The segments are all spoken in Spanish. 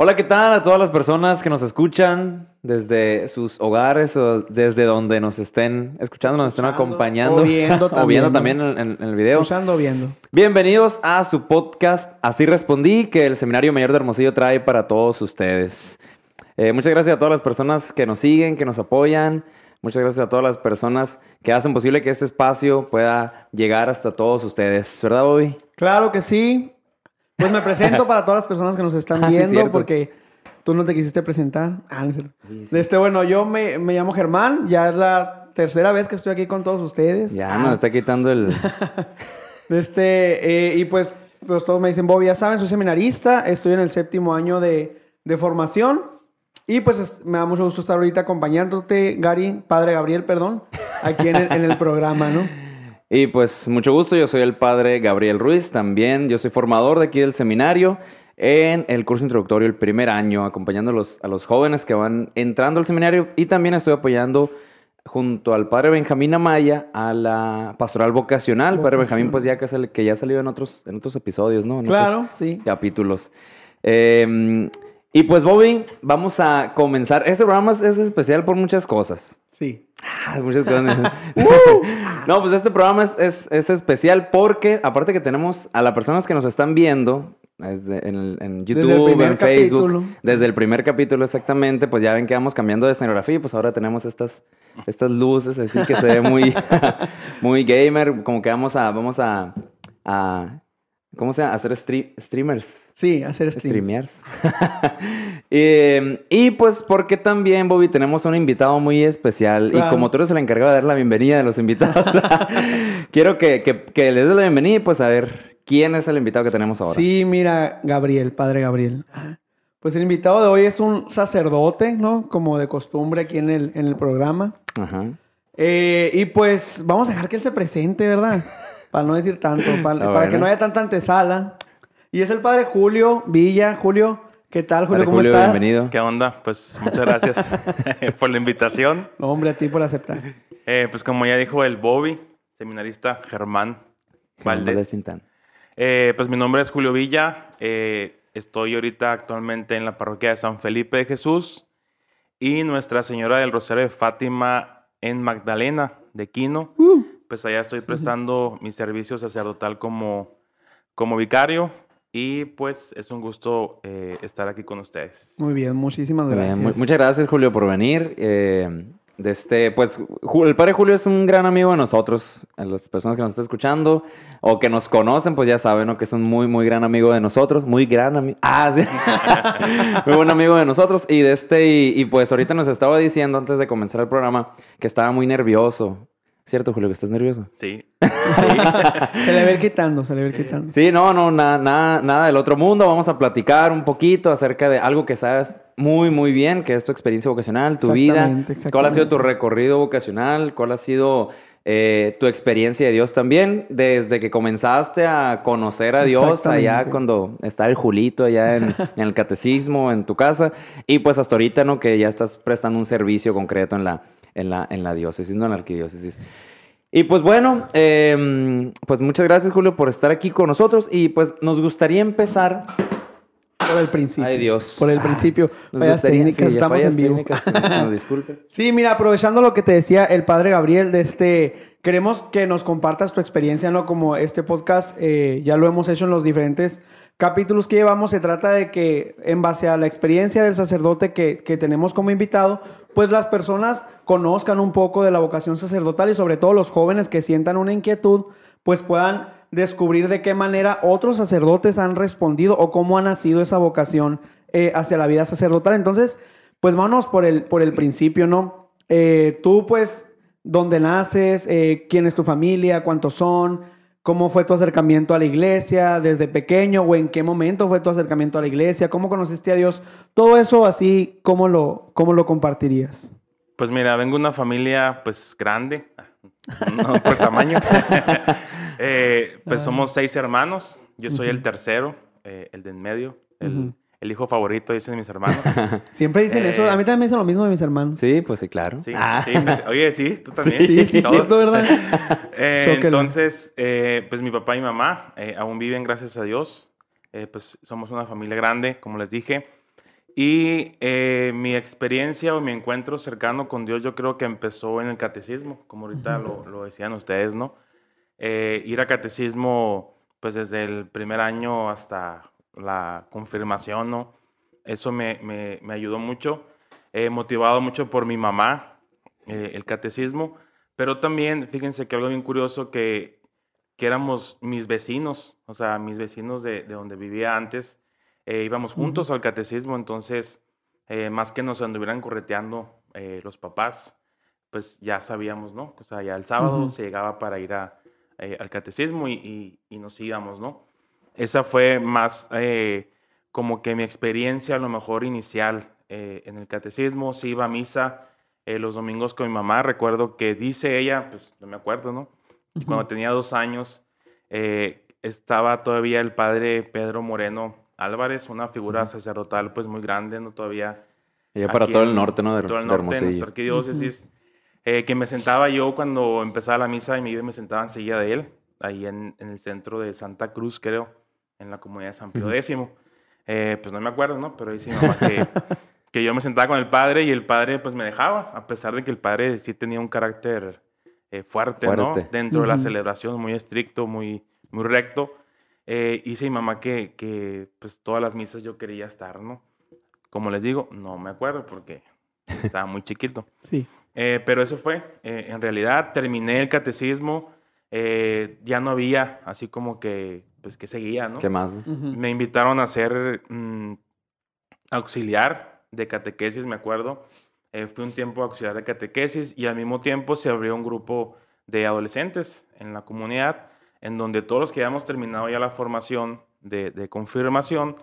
Hola, ¿qué tal a todas las personas que nos escuchan desde sus hogares o desde donde nos estén escuchando, nos estén acompañando o viendo o viendo también, también en, en el video? Escuchando o viendo. Bienvenidos a su podcast Así Respondí, que el Seminario Mayor de Hermosillo trae para todos ustedes. Eh, muchas gracias a todas las personas que nos siguen, que nos apoyan. Muchas gracias a todas las personas que hacen posible que este espacio pueda llegar hasta todos ustedes. ¿Verdad, Bobby? Claro que sí. Pues me presento para todas las personas que nos están Ah, sí, viendo, porque tú no te quisiste presentar. Ah, no cierto. Este, bueno, yo me, me llamo Germán, ya es la tercera vez que estoy aquí con todos ustedes. Ya Ah, nos está quitando el... Este, eh, y pues, pues todos me dicen, Bobby, ya saben, soy seminarista, estoy en el séptimo año de, de formación. Y pues es- me da mucho gusto estar ahorita acompañándote, Gary, padre Gabriel, perdón, aquí en el, en el programa, ¿no? Y pues mucho gusto, yo soy el padre Gabriel Ruiz, también yo soy formador de aquí del seminario en el curso introductorio el primer año, acompañando a los, a los jóvenes que van entrando al seminario y también estoy apoyando junto al padre Benjamín Amaya a la pastoral vocacional. Padre Benjamín pues ya que, ya salió en otros, en otros episodios, ¿no? En Claro, otros sí. capítulos. Eh, y pues Bobby, vamos a comenzar. Este programa es- es especial por muchas cosas. Sí. Ah, muchas cosas. no, pues este programa es, es- es especial porque, aparte que tenemos a las personas que nos están viendo desde- en, en Desde el YouTube, primer en Facebook, capítulo. desde el primer capítulo exactamente, pues ya ven que vamos cambiando de escenografía y pues ahora tenemos estas, estas luces así que se ve muy, muy gamer, como que vamos a, vamos a, a ¿cómo se llama? Hacer stre- streamers. Sí, hacer streams. Streamears. Eh, y pues porque también, Bobby, tenemos un invitado muy especial. Y como tú eres el encargado de dar la bienvenida a los invitados, quiero que, que, que les des la bienvenida y pues a ver quién es el invitado que tenemos ahora. Sí, mira, Gabriel, padre Gabriel. Pues el invitado de hoy es un sacerdote, ¿no? Como de costumbre aquí en el, en el programa. Ajá. Eh, y pues vamos a dejar que él se presente, ¿verdad? Para no decir tanto, para, Ah, para que no haya tanta antesala. Y es el padre Julio Villa. Julio, ¿qué tal, Julio? Padre ¿Cómo Julio, estás? bienvenido. ¿Qué onda? Pues muchas gracias por la invitación. No, hombre, a ti por aceptar. Eh, pues como ya dijo el Bobby, seminarista Germán Germán Valdés Valdés. Tintán. Eh, pues mi nombre es Julio Villa. eh, estoy ahorita actualmente en la parroquia de San Felipe de Jesús y Nuestra Señora del Rosario de Fátima en Magdalena de Quino. Uh. Pues allá estoy prestando mi servicio sacerdotal como, como vicario y pues es un gusto eh, estar aquí con ustedes. Muy bien, muchísimas bien, gracias. mu- muchas gracias, Julio, por venir. Eh, de este, pues, el padre Julio es un gran amigo de nosotros. Las personas que nos están escuchando o que nos conocen, pues ya saben, ¿no? Que es un muy, muy gran amigo de nosotros. Muy gran amigo. Ah, sí. muy buen amigo de nosotros. Y de este, y, y, pues ahorita nos estaba diciendo antes de comenzar el programa que estaba muy nervioso. ¿Cierto, Julio, que estás nervioso? Sí. Se le va a ir quitando, se le va a ir quitando. Sí, no, no, na- nada, nada del otro mundo. Vamos a platicar un poquito acerca de algo que sabes muy, muy bien, que es tu experiencia vocacional, tu vida. Exactamente, ¿Cuál ha sido tu recorrido vocacional? ¿Cuál ha sido eh, tu experiencia de Dios también? Desde que comenzaste a conocer a Dios allá cuando está el Julito allá en, en el catecismo, en tu casa. Y pues hasta ahorita, ¿no? Que ya estás prestando un servicio concreto en la, en la, en la diócesis, no en la arquidiócesis. Y pues bueno, eh, pues muchas gracias Julio por estar aquí con nosotros y pues nos gustaría empezar. Por el principio. Ay, Dios. Por el principio. Nos Fallas técnicas, sí, estamos fallas en vivo. técnicas. Sí, mira, aprovechando lo que te decía el padre Gabriel, de este, queremos que nos compartas tu experiencia, ¿no? Como este podcast eh, ya lo hemos hecho en los diferentes capítulos que llevamos, se trata de que en base a la experiencia del sacerdote que, que tenemos como invitado, pues las personas conozcan un poco de la vocación sacerdotal y sobre todo los jóvenes que sientan una inquietud, pues puedan descubrir de qué manera otros sacerdotes han respondido o cómo ha nacido esa vocación eh, hacia la vida sacerdotal. Entonces, pues vámonos por el, por el principio, ¿no? Eh, tú, pues, ¿dónde naces? Eh, ¿Quién es tu familia? ¿Cuántos son? ¿Cómo fue tu acercamiento a la iglesia desde pequeño? ¿O en qué momento fue tu acercamiento a la iglesia? ¿Cómo conociste a Dios? Todo eso así, ¿cómo lo, cómo lo compartirías? Pues mira, vengo de una familia pues grande, no por tamaño. Eh, pues somos seis hermanos, yo soy el tercero, eh, el de en medio, el, el hijo favorito, dicen mis hermanos. Siempre dicen Eh, eso. A mí también me dicen lo mismo de mis hermanos. Sí, pues sí, claro. Sí, Ah. sí, pues, oye, sí, tú también. Sí, sí, cierto, ¿verdad? Eh, entonces, eh, pues mi papá y mamá eh, aún viven, gracias a Dios. Eh, pues somos una familia grande, como les dije. Y eh, mi experiencia o mi encuentro cercano con Dios yo creo que empezó en el catecismo, como ahorita lo, lo, decían ustedes, ¿no? Eh, ir a catecismo pues desde el primer año hasta la confirmación, ¿no? Eso me, me, me ayudó mucho, eh, motivado mucho por mi mamá, eh, el catecismo, pero también, fíjense que algo bien curioso, que, que éramos mis vecinos, o sea, mis vecinos de, de donde vivía antes, eh, íbamos juntos al catecismo, entonces, eh, más que nos anduvieran correteando los papás, pues ya sabíamos, ¿no? O sea, ya el sábado se llegaba para ir a, eh, al catecismo y, y- y nos íbamos, ¿no? Esa fue más eh, como que mi experiencia a lo mejor inicial eh, en el catecismo. Sí iba a misa eh, los domingos con mi mamá. Recuerdo que dice ella, pues no me acuerdo, ¿no? Cuando tenía dos años, estaba todavía el padre Pedro Moreno Álvarez, una figura sacerdotal pues muy grande, ¿no? Todavía Ya para todo el norte, ¿no? De, todo el de norte de Hermosillo. nuestra arquidiócesis. Eh, que me sentaba yo cuando empezaba la misa y me iba y me sentaba enseguida de él, ahí en, en el centro de Santa Cruz, creo, en la comunidad de San Pío. X. Eh, pues no me acuerdo, ¿no? Pero dice mi mamá que, que yo me sentaba con el padre y el padre pues me dejaba, a pesar de que el padre sí tenía un carácter eh, fuerte, ¿no? Fuerte. Dentro de la celebración, muy estricto, muy, muy recto. Eh, dice mi mamá que, que pues todas las misas yo quería estar, ¿no? Como les digo, no me acuerdo porque estaba muy chiquito. Sí. Eh, pero eso fue, eh, en realidad terminé el catecismo, eh, ya no había así como que, pues que seguía, ¿no? ¿Qué más? no? Ujú. Me invitaron a ser mm, auxiliar de catequesis, me acuerdo. Eh, fui un tiempo auxiliar de catequesis y al mismo tiempo se abrió un grupo de adolescentes en la comunidad, en donde todos los que habíamos terminado ya la formación de, de confirmación,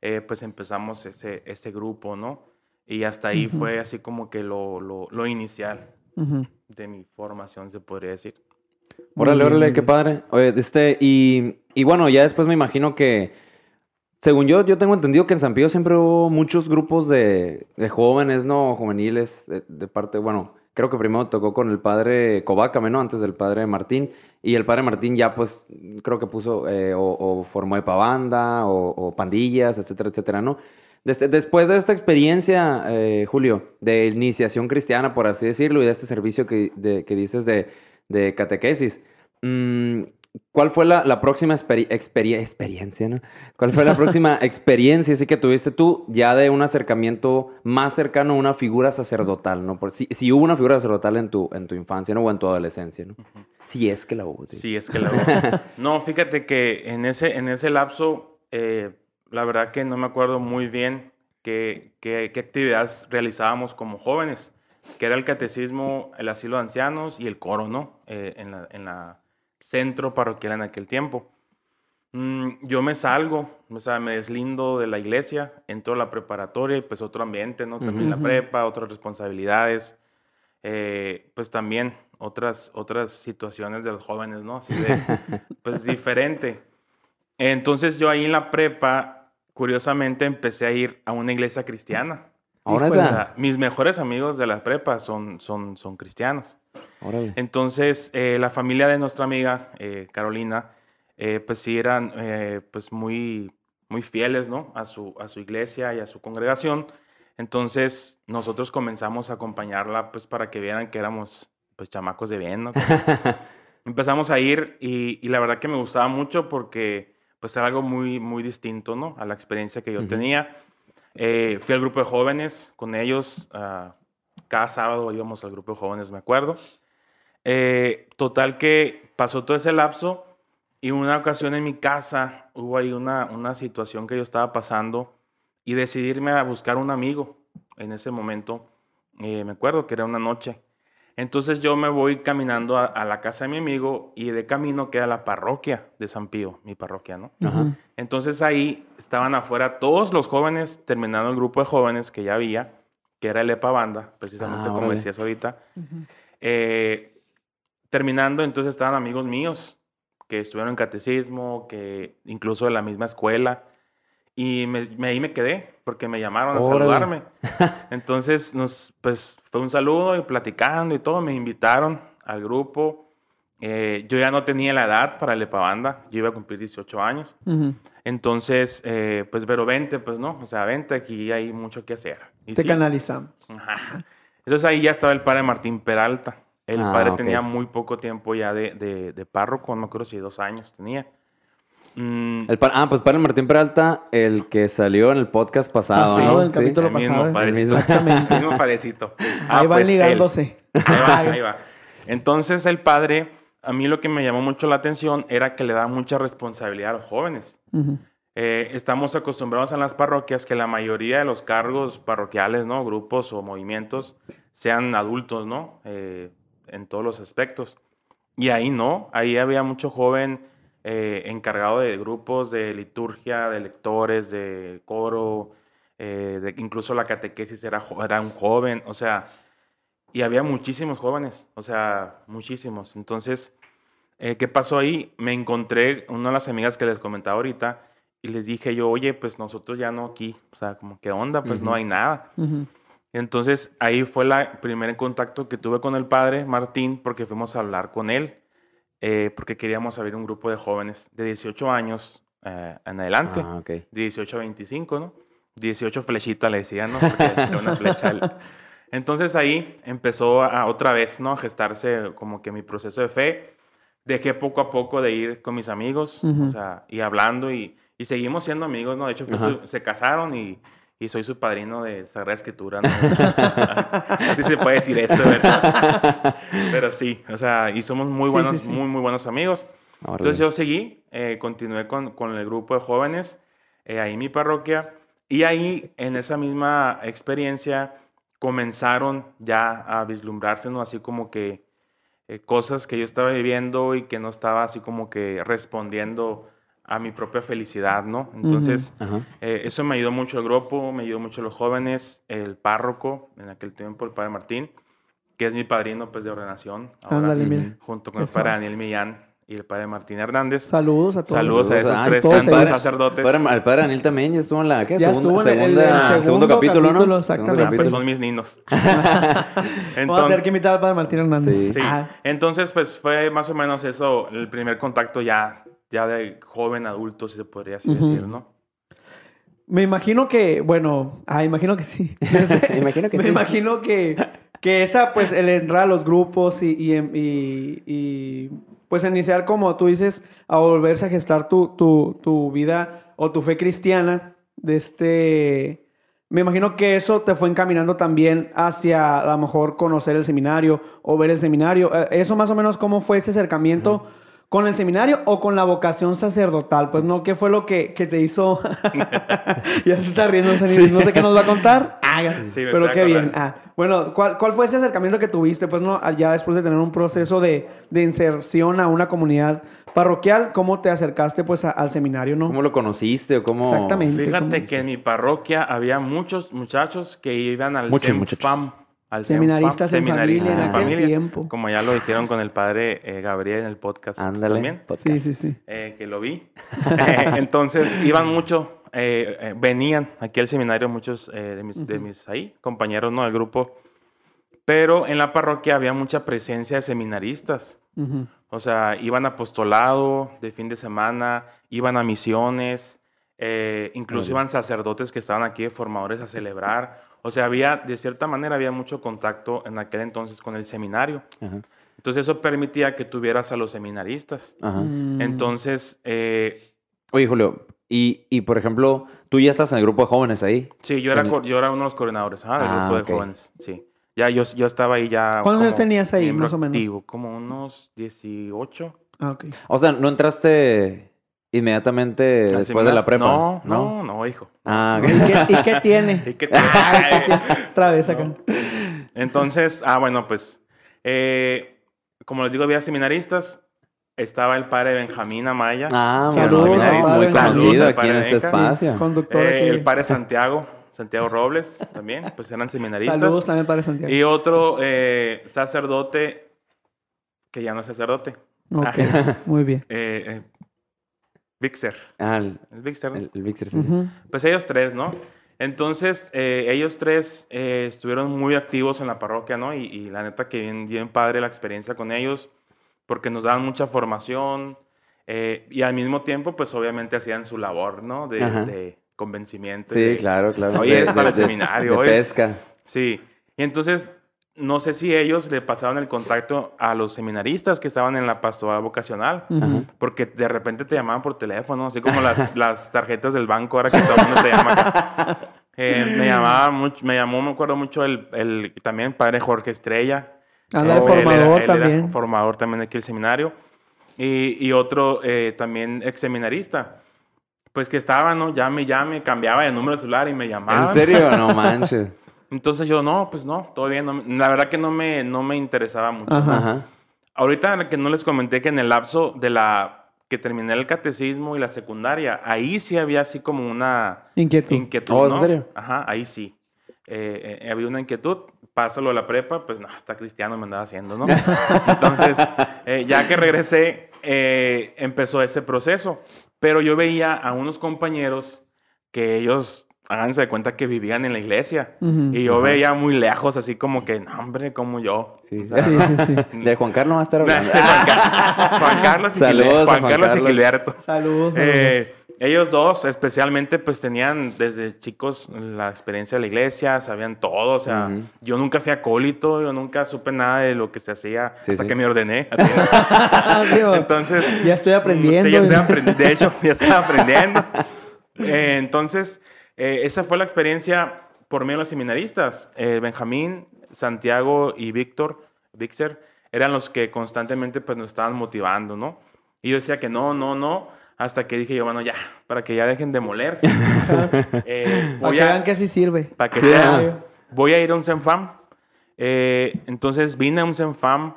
eh, pues empezamos ese, ese grupo, ¿no? Y hasta ahí Ujú. fue así como que lo, lo, lo inicial Ujú. de mi formación, se podría decir. Órale, órale, qué padre. Oye, este, y, y bueno, ya después me imagino que, según yo, yo tengo entendido que en San Pío siempre hubo muchos grupos de, de jóvenes, ¿no? Juveniles, de, de parte, bueno, creo que primero tocó con el padre Cobácame, ¿no? Antes del padre Martín. Y el padre Martín ya, pues, creo que puso, eh, o, o formó EPA banda, o, o pandillas, etcétera, etcétera, ¿no? Desde- después de esta experiencia, eh, Julio, de iniciación cristiana, por así decirlo, y de este servicio que, de- que dices de, de catequesis, mm, ¿cuál fue la, la próxima experi- experie- experiencia, no? ¿Cuál fue la próxima experiencia así que tuviste tú ya de un acercamiento más cercano a una figura sacerdotal, ¿no? Por, si, si hubo una figura sacerdotal en tu, en tu infancia, ¿no? O en tu adolescencia, ¿no? Si es que la hubo. sí. Sí, es que la hubo. No, fíjate que en ese, en ese lapso, eh, la verdad que no me acuerdo muy bien qué, qué, qué actividades realizábamos como jóvenes, que era el catecismo, el asilo de ancianos y el coro, ¿no? Eh, en, la, en la centro parroquial en aquel tiempo. Mm, yo me salgo, o sea, me deslindo de la iglesia, entro a la preparatoria y pues otro ambiente, ¿no? También la prepa, otras responsabilidades, eh, pues también otras, otras situaciones de los jóvenes, ¿no? Así de, pues diferente. Entonces yo ahí en la prepa, curiosamente, empecé a ir a una iglesia cristiana. Ahora. O sea, mis mejores amigos de la prepa son, son, son cristianos. Órale. Entonces, eh, la familia de nuestra amiga, eh, Carolina, eh, pues sí eran pues muy, muy fieles, ¿no? A su, a su iglesia y a su congregación. Entonces, nosotros comenzamos a acompañarla, pues para que vieran que éramos, pues, chamacos de bien, ¿no? Empezamos a ir y, y la verdad que me gustaba mucho porque, pues, era algo muy, muy distinto, ¿no? A la experiencia que yo tenía. Eh, fui al grupo de jóvenes con ellos. ah, cada sábado íbamos al grupo de jóvenes, me acuerdo. Eh, total que pasó todo ese lapso y una ocasión en mi casa hubo ahí una, una situación que yo estaba pasando y decidí irme a buscar un amigo en ese momento. eh, me acuerdo que era una noche. Entonces yo me voy caminando a, a la casa de mi amigo y de camino queda la parroquia de San Pío, mi parroquia, ¿no? Ajá. Entonces ahí estaban afuera todos los jóvenes, terminando el grupo de jóvenes que ya había, que era el EPA Banda, precisamente Ah, como decías ahorita. Eh, terminando, entonces estaban amigos míos que estuvieron en catecismo, que incluso de la misma escuela. Y me, me- ahí me quedé porque me llamaron a Órale. saludarme. Entonces, nos, pues fue un saludo y platicando y todo. Me invitaron al grupo. eh, yo ya no tenía la edad para el Epabanda, yo iba a cumplir 18 años. Ujú. Entonces, eh, pues, pero vente, pues no, o sea, vente, aquí hay mucho que hacer. Y Te sí. canalizamos. Ajá. Entonces ahí ya estaba el padre Martín Peralta. El Ah, padre ok. tenía muy poco tiempo ya de, de, de párroco, no acuerdo si dos años tenía. Mm, El pa- ah, pues Padre Martín Peralta, el que salió en el podcast pasado, Pasado, ¿no? el capítulo el mismo pasado, padrecito. el mismo. Exactamente. El mismo padrecito. Ah, Ahí van pues, él. ligándose. Ahí va, ahí va. Entonces el padre, a mí lo que me llamó mucho la atención era que le da mucha responsabilidad a los jóvenes. Ujú. Eh, estamos acostumbrados en las parroquias que la mayoría de los cargos parroquiales, ¿no? Grupos o movimientos sean adultos, ¿no? Eh, en todos los aspectos. Y ahí no, ahí había mucho joven eh, encargado de grupos de liturgia, de lectores, de coro, eh, de, incluso la catequesis era, era un joven, o sea, y había muchísimos jóvenes, o sea, muchísimos. Entonces, eh, ¿qué pasó ahí? Me encontré una de las amigas que les comentaba ahorita y les dije yo, oye, pues nosotros ya no aquí, o sea, como, ¿qué onda? Pues no hay nada. Entonces ahí fue el primer contacto que tuve con el padre Martín porque fuimos a hablar con él, eh, porque queríamos abrir un grupo de jóvenes de 18 años eh, en adelante, Ah, ok. de 18 a 25, ¿no? 18 flechita le decían, ¿no? Porque era una flecha. el- Entonces ahí empezó a, otra vez, ¿no? A gestarse como que mi proceso de fe. Dejé poco a poco de ir con mis amigos, Ujú. o sea, y hablando y, y seguimos siendo amigos, ¿no? De hecho, Ajá. su- se casaron y, y soy su padrino de Sagrada Escritura, ¿no? Así se puede decir esto, ¿verdad? Pero sí, o sea, y somos muy Sí, buenos, sí, sí. muy, muy buenos amigos. Entonces yo seguí, eh, continué con, con el grupo de jóvenes eh, ahí en mi parroquia y ahí en esa misma experiencia comenzaron ya a vislumbrarse, ¿no? Así como que eh, cosas que yo estaba viviendo y que no estaba así como que respondiendo a mi propia felicidad, ¿no? Entonces, Ajá. eh, eso me ayudó mucho el grupo, me ayudó mucho los jóvenes, el párroco, en aquel tiempo el padre Martín, que es mi padrino pues de ordenación. ahora, Ándale, Ujú. mira. junto con el Qué padre. Daniel Millán y el padre Martín Hernández. Saludos a todos. Saludos a esos Ay, tres santos ellos. sacerdotes. Padre- el padre Daniel también ya estuvo en la ¿qué? Ya segunda, estuvo en el- segunda- el segundo, segundo capítulo, capítulo, ¿no? exactamente. Segundo Ah, pues son mis ninos. Vamos a tener Entonces, que invitar al padre Martín Hernández. Sí. sí. Ah, Entonces, pues fue más o menos eso, el primer contacto ya, ya de joven adulto, si se podría así decir, ¿no? Me imagino que, bueno, ah, imagino que sí. Este, Imagino que me sí. imagino que, que esa, pues, el entrar a los grupos y, y, em- y- y, pues, iniciar, como tú dices, a volverse a gestar tu, tu, tu vida o tu fe cristiana, de este... Me imagino que eso te fue encaminando también hacia, a lo mejor, conocer el seminario o ver el seminario. Eh, Eso más o menos, ¿cómo fue ese acercamiento con el seminario o con la vocación sacerdotal? Pues no, ¿qué fue lo que, que te hizo? ya se está riendo, no sé, ni- no sé qué nos va a contar. Ah, Sí, me pero estoy qué bien. Ah, bueno, ¿cuál, ¿cuál fue ese acercamiento que tuviste? Pues no, ya después de tener un proceso de, de inserción a una comunidad parroquial, ¿cómo te acercaste pues a- al seminario, no? ¿Cómo lo conociste o cómo? Exactamente. Fíjate ¿cómo? que en mi parroquia había muchos muchachos que iban al Muchos muchachos. Al Seminaristas en familia en seminaristas aquel tiempo. como ya lo dijeron con el padre eh, Gabriel en el podcast Ándale. también, podcast. Sí, sí, sí. eh, que lo vi. Eh, entonces iban mucho, eh, eh, venían aquí al seminario muchos eh, de, mis, de mis ahí compañeros ¿no? del grupo, pero en la parroquia había mucha presencia de seminaristas. O sea, iban a apostolado de fin de semana, iban a misiones, eh, incluso iban sacerdotes que estaban aquí de formadores a celebrar. O sea, había, de cierta manera, había mucho contacto en aquel entonces con el seminario. Ajá. Entonces eso permitía que tuvieras a los seminaristas. Ajá. Mm. Entonces, eh, Oye, Julio, y, y por ejemplo, tú ya estás en el grupo de jóvenes ahí. sí, yo era, yo era uno de los coordinadores ah, del Ah, grupo de jóvenes. Sí. Ya yo, yo estaba ahí ya. ¿Cuántos años tenías ahí, más o menos? activo, como unos 18. Ah, ok. O sea, ¿no entraste inmediatamente después de la prepa? No, no, no, hijo. Ah, ¿Y ok. qué, y qué tiene? ¿Y qué te- Otra vez acá. Entonces, ah, bueno, pues, eh, como les digo, había seminaristas. Estaba el padre Benjamín Amaya. Ah, Saludos, padre. muy Saludos conocido aquí en padre este espacio. Conductor eh, aquí. el padre Santiago, Santiago Robles también, pues eran seminaristas. Saludos también para Santiago. Y otro eh, sacerdote, que ya no es sacerdote, Ok, muy bien. eh, eh, Vixer. Ah, el, El Vixer, ¿no? el, el Vixer, sí. Pues ellos tres, ¿no? Entonces, eh, ellos tres eh, estuvieron muy activos en la parroquia, ¿no? Y, y la neta que bien, bien padre la experiencia con ellos, porque nos daban mucha formación eh, y al mismo tiempo, pues obviamente hacían su labor, ¿no? De, convencimiento. Sí, de- claro, claro. Oye, eres para el de- de- seminario. De pesca. Sí. Y entonces, no sé si ellos le pasaron el contacto a los seminaristas que estaban en la pastoral vocacional, porque de repente te llamaban por teléfono, así como las, las tarjetas del banco, ahora que todo el mundo te llama acá. Eh, me llamaba mucho, me llamó, me acuerdo mucho el, el también padre Jorge Estrella. Él era- formador él era también. formador también aquí el seminario. Y, y otro eh, también ex seminarista. Pues que estaba, ¿no? Llame, llame, cambiaba de número de celular y me llamaba. ¿En serio? No manches. Entonces yo, no, pues no, todo bien. no la verdad que no me, no me interesaba mucho. Ajá. Ajá. Ahorita que no les comenté que en el lapso de la que terminé el catecismo y la secundaria, ahí sí había así como una Inquietud. inquietud. Oh, ¿en ¿no? serio? Ajá, ahí sí. Eh, eh, había una inquietud. Pásalo a la prepa, pues no, está cristiano, me andaba haciendo, ¿no? Entonces, eh, ya que regresé, eh, empezó ese proceso. Pero yo veía a unos compañeros que ellos, háganse de cuenta que vivían en la iglesia. Ujú. Y yo veía muy lejos, así como que, no, hombre, como yo. Sí, O sea, Sí, sí, sí. De Juan Carlos va a estar Juan, hablando. Car- Juan Carlos y Saludos Juan Juan Carlos y Carlos. Gilberto. Saludos. saludos. Eh, ellos dos, especialmente, pues tenían desde chicos la experiencia de la iglesia, sabían todo. O sea, Ujú. yo nunca fui acólito, yo nunca supe nada de lo que se hacía Sí, hasta sí. que me ordené. Entonces, Ya estoy aprendiendo. Sí, ya estoy aprendi- de hecho, ya estaba aprendiendo. Eh, entonces, eh, esa fue la experiencia por medio de los seminaristas. Eh, Benjamín, Santiago y Víctor, Víctor, eran los que constantemente pues, nos estaban motivando, ¿no? Y yo decía que no, no, no, hasta que dije yo, bueno, ya, para que ya dejen de moler. eh, Para voy que a- vean que sí sirve. para que Sí, sea. Voy a ir a un Zenfam. Eh, entonces vine a un Zenfam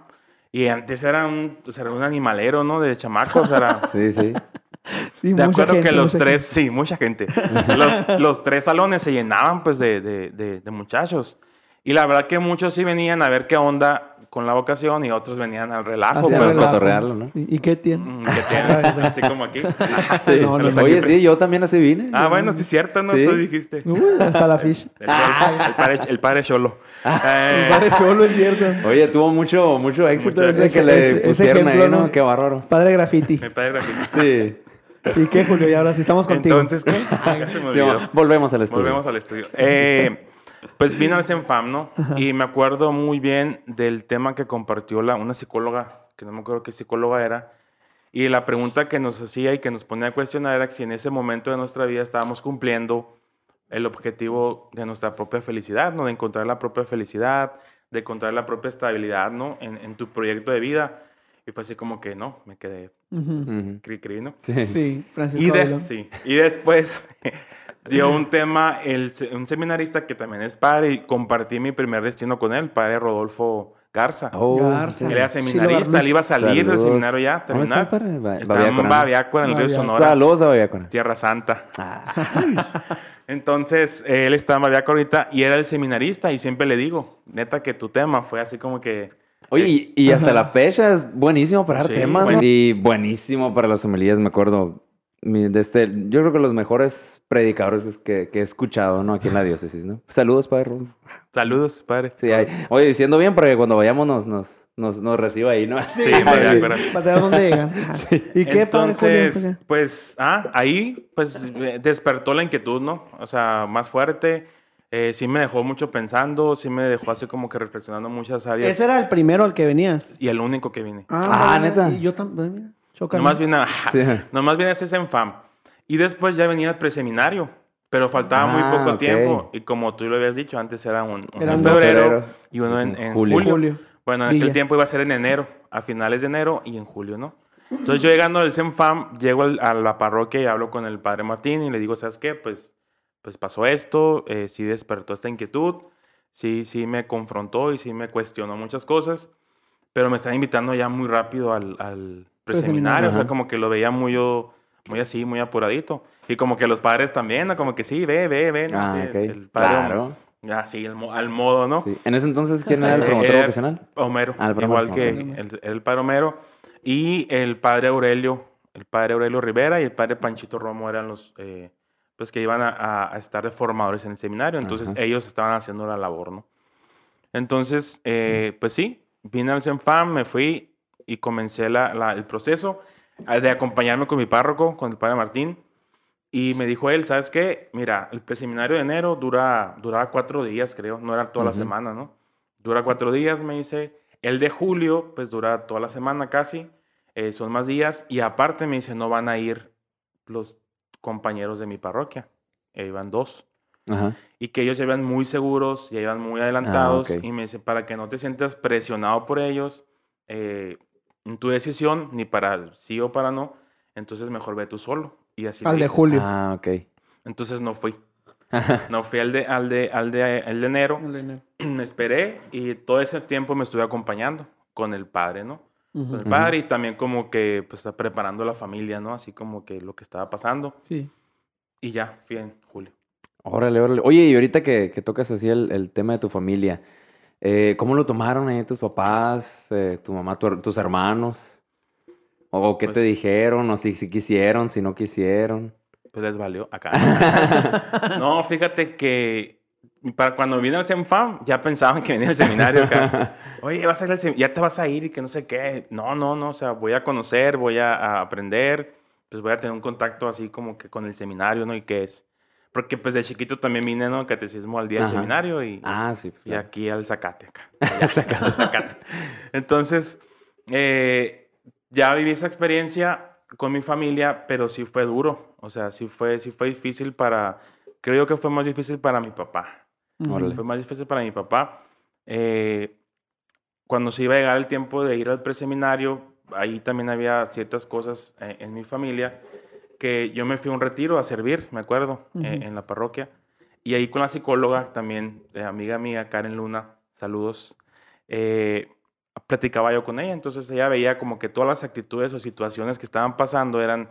y antes era un, o sea, era un animalero, ¿no? De chamacos. Era, Sí, sí. Sí, de mucha acuerdo gente, que los tres, sí, mucha gente. los, los tres salones se llenaban pues de, de- de- de muchachos. Y la verdad que muchos sí venían a ver qué onda con la vocación y otros venían al relajo. Para pues, relajo. cotorrearlo, ¿no? ¿Y qué tiene? mm, que tienen, así como aquí. Sí. No, no. Oye, sí, yo también así vine. Ah, bueno, sí es cierto, ¿no? Sí. Tú dijiste. Uy, hasta la ficha. El, el padre, el padre Cholo. Eh, Padre Cholo, es cierto. Oye, tuvo mucho, mucho éxito Mucho ese que le Ese- ese pusieron ahí, ejemplo, ¿no? ¿no? Qué bárbaro. Padre Graffiti. el padre grafito. Sí. ¿Y qué, Julio? Y ahora sí estamos contigo. Entonces, ¿qué? Ya se me Sí, volvemos al estudio. Volvemos al estudio. Eh, pues vine al CENFAM, ¿no? Y me acuerdo muy bien del tema que compartió la, una psicóloga, que no me acuerdo qué psicóloga era, y la pregunta que nos hacía y que nos ponía a cuestionar era si en ese momento de nuestra vida estábamos cumpliendo el objetivo de nuestra propia felicidad, ¿no? De encontrar la propia felicidad, de encontrar la propia estabilidad, ¿no? En, en tu proyecto de vida. Y fue así como que no, me quedé cri cri, ¿no? Sí. Sí, Francisco Y, de- Avelón. sí. y después dio un tema, el, un seminarista que también es padre, y compartí mi primer destino con él, padre Rodolfo Garza. Oh, Garza. él era seminarista, él iba a salir del seminario ya, ¿Dónde está terminar. Ba- Está en. Babiácora, en el río. Sonora, Saludos a Babiácora. Tierra Santa. Ah, Entonces, él estaba en Babiácora ahorita y era el seminarista y siempre le digo, neta que tu tema fue así como que... Oye, y, y hasta la fecha es buenísimo para dar Sí, temas, bueno. ¿no? Y buenísimo para las homilías, me acuerdo. de este, yo creo que los mejores predicadores que, que he escuchado, ¿no? Aquí en la diócesis, ¿no? Saludos, Padre Rubén. Saludos, padre. Sí, ahí. Oye, diciendo bien, porque cuando vayamos nos, nos, nos, nos reciba ahí, ¿no? Sí, Babiácora. Para ver dónde llegan. Ajá. ¿Y qué, padre? Entonces, pues, ah, ahí, pues, despertó la inquietud, ¿no? O sea, más fuerte. Eh, sí me dejó mucho pensando, sí me dejó así como que reflexionando muchas áreas. Ese era el primero al que venías. Y el único que vine. Ah, mira, ¿neta? Y yo también. Nomás vine, a, Sí. nomás vine a ese Zenfam. Y después ya venía el preseminario. Pero faltaba muy Ah, poco ok. tiempo. Y como tú lo habías dicho, antes era un, Eran en febrero, Febrero. y uno en, en Julio. julio. Julio. Bueno, en aquel Villa. tiempo iba a ser en enero, a finales de enero y en julio, ¿no? Entonces yo llegando al CENFAM, llego al- a la parroquia y hablo con el padre Martín y le digo, ¿sabes qué? Pues, pues pasó esto, eh, sí despertó esta inquietud, sí, sí me confrontó y sí me cuestionó muchas cosas, pero me están invitando ya muy rápido al, al preseminario, o sea, como que lo veía muy, yo- muy así, muy apuradito. Y como que los padres también, ¿no? Como que sí, ve, ve, ve, ¿no? Ah, Sí, ok. el padre, Claro. Así, al, mo- al modo, ¿no? Sí. En ese entonces, ¿quién era el Eh, promotor era vocacional? Homero, Ah, el igual que el, el padre Homero. Y el padre Aurelio, el padre Aurelio Rivera y el padre Panchito Romo eran los eh, pues que iban a, estar de formadores en el seminario. Entonces Ajá. ellos estaban haciendo la labor, ¿no? Entonces, eh, pues sí, vine al CENFAM, me fui y comencé la, la- el proceso eh, de acompañarme con mi párroco, con el padre Martín. Y me dijo él, ¿sabes qué? Mira, el preseminario de enero dura, duraba cuatro días, creo. No era toda la semana, ¿no? Dura cuatro días, me dice. El de julio, pues dura toda la semana casi. eh, son más días. Y aparte me dice, no van a ir los compañeros de mi parroquia. Eh, iban dos. Ajá. Y que ellos ya iban muy seguros, ya iban muy adelantados. ok. Y me dice, para que no te sientas presionado por ellos eh, en tu decisión, ni para sí o para no, entonces mejor ve tú solo. Y así Al de hice. julio. Ah, ok. Entonces no fui. No fui al de, al de, al de, al de enero. Al de enero. Me esperé y todo ese tiempo me estuve acompañando con el padre, ¿no? El padre y también como que pues preparando la familia, ¿no? Así como que lo que estaba pasando. Sí. Y ya, fui en julio. Órale, órale. Oye, y ahorita que, que tocas así el, el tema de tu familia, eh, ¿cómo lo tomaron ahí tus papás, eh, tu mamá, tu tus hermanos? ¿O qué te Pues- dijeron? ¿O si, si quisieron, si no quisieron? Pues les valió acá. no, fíjate que para cuando vine al CENFAM ya pensaban que venía al seminario acá. Oye, vas a ir al sem- ya te vas a ir y que no sé qué. No, no, no, o sea, voy a conocer, voy a, a aprender, pues voy a tener un contacto así como que con el seminario, ¿no? ¿Y qué es? Porque pues de chiquito también vine, ¿no? Catecismo al día del seminario y, Ah, sí. Pues, y claro. aquí al zacate acá. Al zacate, al zacate. Entonces, eh, ya viví esa experiencia con mi familia, pero sí fue duro. O sea, sí fue, sí fue difícil para... Creo yo que fue más difícil para mi papá. Órale. Fue más difícil para mi papá. Eh, cuando se iba a llegar el tiempo de ir al preseminario, ahí también había ciertas cosas eh, en mi familia que yo me fui a un retiro a servir, me acuerdo, eh, Ujú. en la parroquia. Y ahí con la psicóloga también, eh, amiga mía, Karen Luna, saludos, eh, platicaba yo con ella. Entonces ella veía como que todas las actitudes o situaciones que estaban pasando eran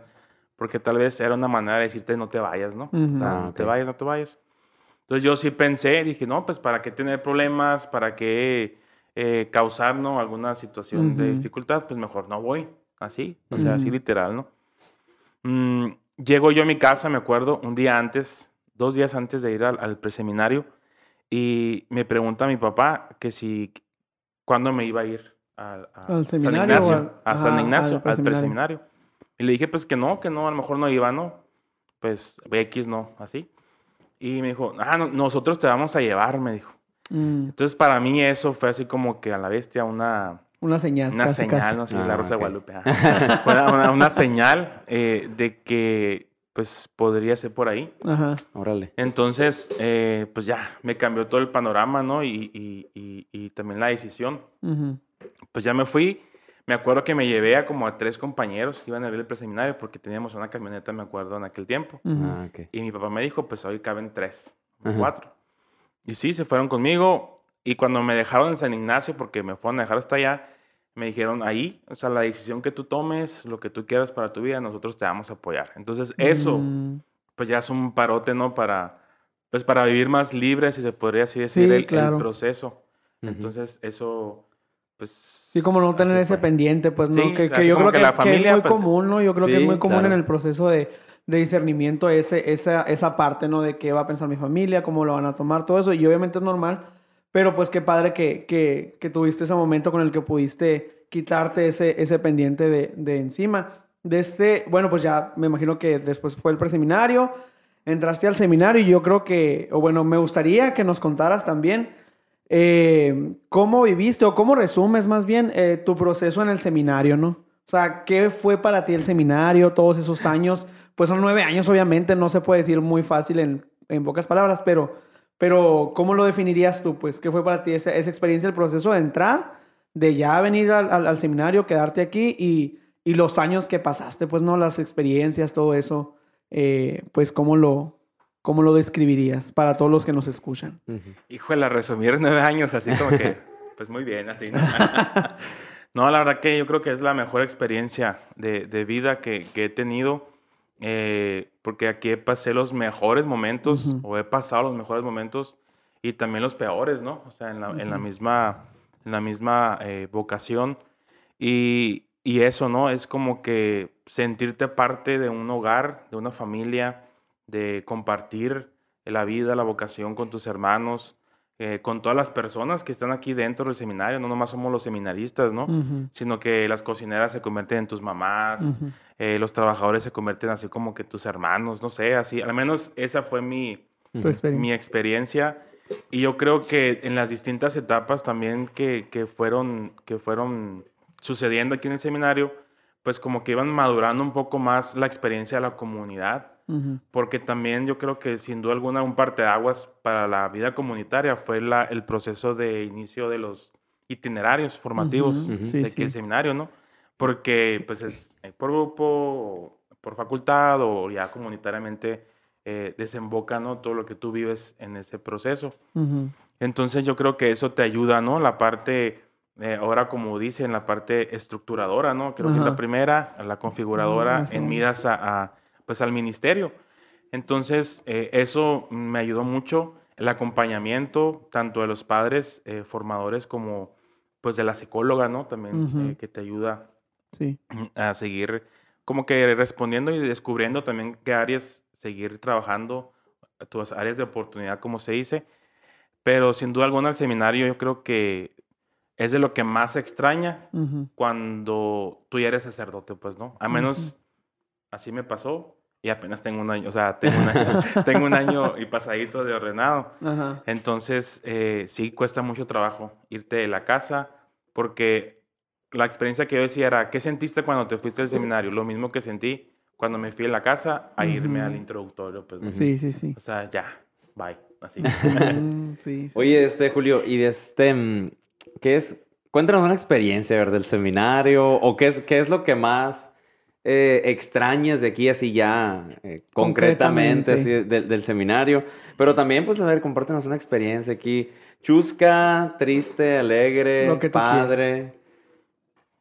porque tal vez era una manera de decirte no te vayas, ¿no? Ujú. O sea, Ah, no te vayas, no te vayas. Entonces yo sí pensé, dije, no, pues para qué tener problemas, para qué eh, causar ¿no? alguna situación de dificultad, pues mejor no voy, así, o sea, así literal, ¿no? Mm, llego yo a mi casa, me acuerdo, un día antes, dos días antes de ir al, al preseminario, y me pregunta mi papá que si, cuándo me iba a ir al, a ¿Al seminario Ignacio, al- a San al Ignacio, al preseminario? preseminario. Y le dije, pues que no, que no, a lo mejor no iba, ¿no? Pues X no, así. Y me dijo, ah, no, nosotros te vamos a llevar, me dijo. Mm, Entonces, para mí eso fue así como que a la bestia una, Una señal. una casi, señal, casi. no sé, Ah, la Rosa ok. de Guadalupe. Fue una, una- una señal eh, de que, pues, podría ser por ahí. Ajá. Órale. Entonces, eh, pues ya, me cambió todo el panorama, ¿no? Y, y- y- y también la decisión. Pues ya me fui. Me acuerdo que me llevé a como a tres compañeros que iban a ver el preseminario porque teníamos una camioneta, me acuerdo, en aquel tiempo. Ah, ok. Y mi papá me dijo, pues hoy caben tres, o Ajá. cuatro. Y sí, se fueron conmigo. Y cuando me dejaron en San Ignacio, porque me fueron a dejar hasta allá, me dijeron, ahí, o sea, la decisión que tú tomes, lo que tú quieras para tu vida, nosotros te vamos a apoyar. Entonces, eso, Mm, pues ya es un parote, ¿no? Para, pues para vivir más libre, si se podría así decir, Sí, el, el claro. proceso. Entonces, eso, pues... Sí, como no tener ese fue. pendiente, pues, ¿no? Sí, que, yo creo que que, la que familia, es muy pues, común, ¿no? Yo creo que es muy común claro. en el proceso de, de discernimiento ese, esa, esa parte, ¿no? De qué va a pensar mi familia, cómo lo van a tomar, todo eso. Y obviamente es normal, pero pues qué padre que, que, que tuviste ese momento con el que pudiste quitarte ese, ese pendiente de, de encima. De este, bueno, pues ya me imagino que después fue el preseminario, entraste al seminario y yo creo que, o bueno, me gustaría que nos contaras también eh, cómo viviste o cómo resumes más bien eh, tu proceso en el seminario, ¿no? O sea, ¿qué fue para ti el seminario todos esos años? Pues son nueve años, obviamente, no se puede decir muy fácil en, en pocas palabras, pero, pero ¿cómo lo definirías tú? Pues, ¿qué fue para ti esa, experiencia, el proceso de entrar, de ya venir al seminario, quedarte aquí y, y los años que pasaste, pues, ¿no? Las experiencias, todo eso, eh, pues, ¿cómo lo, ¿cómo lo describirías para todos los que nos escuchan? Ujú. Híjole, resumir nueve años así como que, pues muy bien, así. ¿no? No, la verdad que yo creo que es la mejor experiencia de, de vida que, que he tenido, eh, porque aquí pasé los mejores momentos, Ujú. o he pasado los mejores momentos, y también los peores, ¿no? O sea, en la, en la misma, en la misma eh, vocación. Y, y eso, ¿no? Es como que sentirte parte de un hogar, de una familia, de compartir la vida, la vocación con tus hermanos, eh, con todas las personas que están aquí dentro del seminario. No nomás somos los seminaristas, ¿no? Sino que las cocineras se convierten en tus mamás, eh, los trabajadores se convierten así como que tus hermanos, no sé, así. Al menos esa fue mi, mi experiencia. Y yo creo que en las distintas etapas también que, que, fueron, que fueron sucediendo aquí en el seminario, pues como que iban madurando un poco más la experiencia de la comunidad. Porque también yo creo que sin duda alguna un parteaguas para la vida comunitaria fue la, el proceso de inicio de los itinerarios formativos de aquí el seminario, ¿no? Porque pues es eh, por grupo, por facultad o ya comunitariamente eh, desemboca, ¿no? Todo lo que tú vives en ese proceso. Entonces yo creo que eso te ayuda, ¿no? La parte eh, ahora como dice, en la parte estructuradora, ¿no? Creo que es la primera, la configuradora, en miras a, pues al ministerio. Entonces, eh, eso me ayudó mucho, el acompañamiento tanto de los padres eh, formadores como pues de la psicóloga, ¿no? También que te ayuda sí. a seguir como que respondiendo y descubriendo también qué áreas seguir trabajando, tus áreas de oportunidad, como se dice. Pero sin duda alguna el seminario yo creo que es de lo que más extraña cuando tú ya eres sacerdote, pues, ¿no? A menos así me pasó y apenas tengo un año, o sea, tengo un año, tengo un año y pasadito de ordenado. Entonces, eh, sí cuesta mucho trabajo irte de la casa porque la experiencia que yo decía era, ¿qué sentiste cuando te fuiste al seminario? Lo mismo que sentí cuando me fui a la casa a irme al introductorio, pues. ¿no? Sí, sí, sí. O sea, ya, bye, así. sí, Oye, este, Julio, y de este mm, ¿qué es? Cuéntanos una experiencia ¿verdad? del seminario o qué es, qué es lo que más eh, extrañas de aquí así ya eh, concretamente, así, del, seminario. Pero también, pues, a ver, compártenos una experiencia aquí. Chusca, triste, alegre, padre.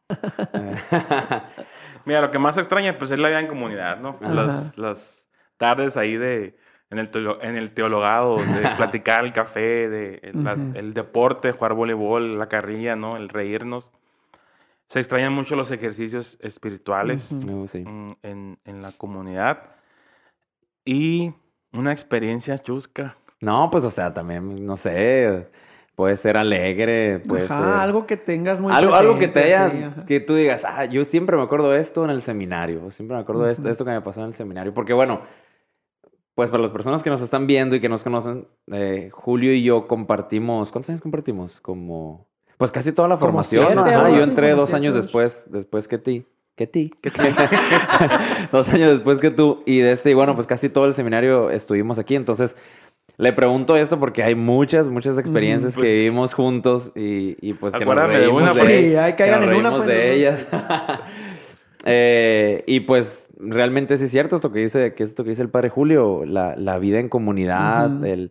Mira, lo que más extraña, pues, es la vida en comunidad, ¿no? Las, las tardes ahí de en el, en el teologado, de platicar el café, de el, deporte, jugar voleibol, la carrilla, ¿no? El reírnos. Se extrañan mucho los ejercicios espirituales mm, en, en, la comunidad. Y una experiencia chusca. No, pues, o sea, también, no sé, puede ser alegre, puede ser... algo que tengas muy Algo, algo que te haya, que tú digas, ah, yo siempre me acuerdo de esto en el seminario, siempre me acuerdo de esto, de esto que me pasó en el seminario, porque bueno, pues para las personas que nos están viendo y que nos conocen, eh, Julio y yo compartimos, ¿cuántos años compartimos? Como, pues casi toda la formación. yo entré dos años después, después que ti. Que ti. dos años después que tú. Y de este, y bueno, pues casi todo el seminario estuvimos aquí. Entonces, le pregunto esto porque hay muchas, muchas experiencias pues que vivimos juntos y, y pues que nos reímos de, sí, hay que, en una, pues, de ellas. Eh, y pues realmente sí es cierto esto que dice, que esto que dice el padre Julio, la, la vida en comunidad, el,